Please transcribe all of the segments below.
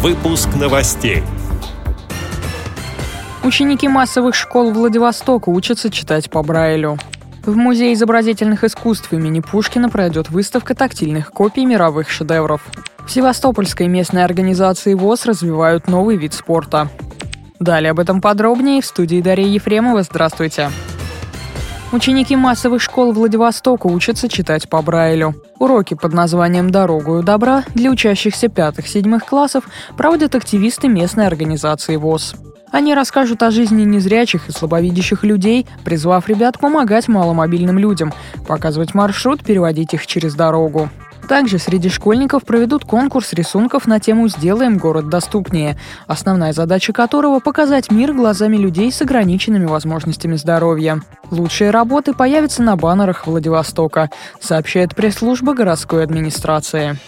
Выпуск новостей. Ученики массовых школ Владивостока учатся читать по Брайлю. В Музее изобразительных искусств имени Пушкина пройдет выставка тактильных копий мировых шедевров. В Севастопольской местной организации ВОЗ развивают новый вид спорта. Далее об этом подробнее в студии Дарья Ефремова. Здравствуйте. Ученики массовых школ Владивостока учатся читать по Брайлю. Уроки под названием «Дорогу добра» для учащихся пятых-седьмых классов проводят активисты местной организации ВОЗ. Они расскажут о жизни незрячих и слабовидящих людей, призвав ребят помогать маломобильным людям, показывать маршрут, переводить их через дорогу. Также среди школьников проведут конкурс рисунков на тему «Сделаем город доступнее», основная задача которого – показать мир глазами людей с ограниченными возможностями здоровья. Лучшие работы появятся на баннерах Владивостока, сообщает пресс-служба городской администрации.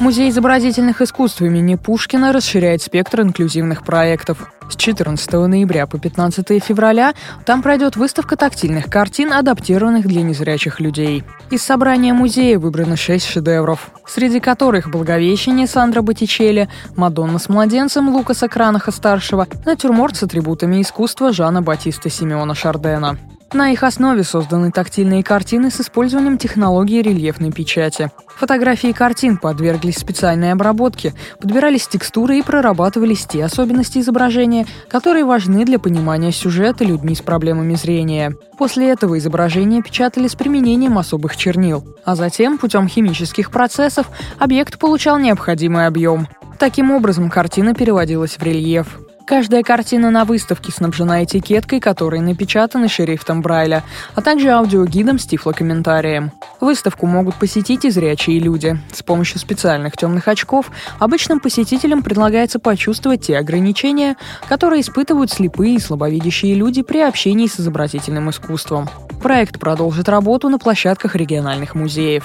Музей изобразительных искусств имени Пушкина расширяет спектр инклюзивных проектов. С 14 ноября по 15 февраля там пройдет выставка тактильных картин, адаптированных для незрячих людей. Из собрания музея выбрано шесть шедевров, среди которых «Благовещение» Сандра Боттичелли, «Мадонна с младенцем» Лукаса Кранаха-старшего, натюрморт с атрибутами искусства Жана Батиста Симеона Шардена. На их основе созданы тактильные картины с использованием технологии рельефной печати. Фотографии картин подверглись специальной обработке, подбирались текстуры и прорабатывались те особенности изображения, которые важны для понимания сюжета людьми с проблемами зрения. После этого изображения печатали с применением особых чернил, а затем путем химических процессов объект получал необходимый объем. Таким образом, картина переводилась в рельеф. Каждая картина на выставке снабжена этикеткой, которой напечатаны шрифтом Брайля, а также аудиогидом с тифлокомментарием. Выставку могут посетить и зрячие люди. С помощью специальных темных очков обычным посетителям предлагается почувствовать те ограничения, которые испытывают слепые и слабовидящие люди при общении с изобразительным искусством. Проект продолжит работу на площадках региональных музеев.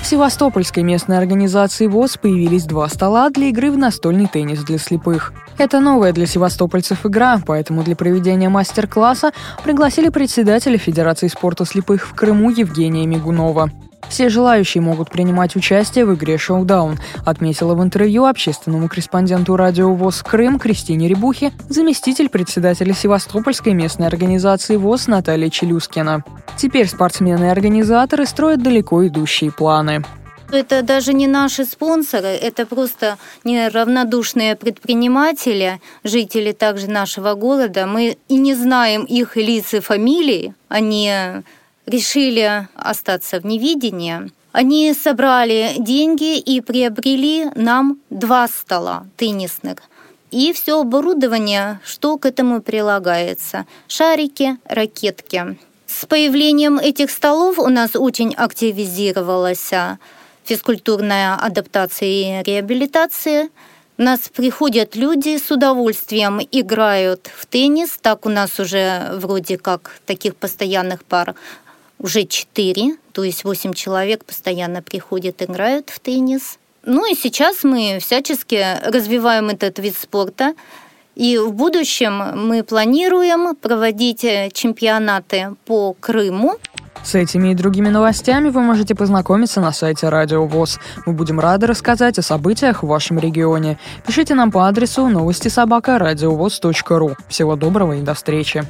В Севастопольской местной организации ВОЗ появились два стола для игры в настольный теннис для слепых. Это новая для севастопольцев игра, поэтому для проведения мастер-класса пригласили председателя Федерации спорта слепых в Крыму Евгения Мигунова. Все желающие могут принимать участие в игре «Шоудаун», отметила в интервью общественному корреспонденту радио ВОЗ «Крым» Кристине Рябухе заместитель председателя Севастопольской местной организации ВОЗ Наталья Челюскина. Теперь спортсмены и организаторы строят далеко идущие планы. Это даже не наши спонсоры, это просто неравнодушные предприниматели, жители также нашего города. Мы и не знаем их лиц и фамилий. Они решили остаться в невидении. Они собрали деньги и приобрели нам два стола теннисных. И все оборудование, что к этому прилагается. Шарики, ракетки. С появлением этих столов у нас очень активизировалась физкультурная адаптация и реабилитация. У нас приходят люди с удовольствием, играют в теннис. Так у нас уже вроде как таких постоянных пар уже четыре, то есть восемь человек постоянно приходят, играют в теннис. Ну и сейчас мы всячески развиваем этот вид спорта. И в будущем мы планируем проводить чемпионаты по Крыму. С этими и другими новостями вы можете познакомиться на сайте Радио ВОЗ. Мы будем рады рассказать о событиях в вашем регионе. Пишите нам по адресу новости собака ру. Всего доброго и до встречи.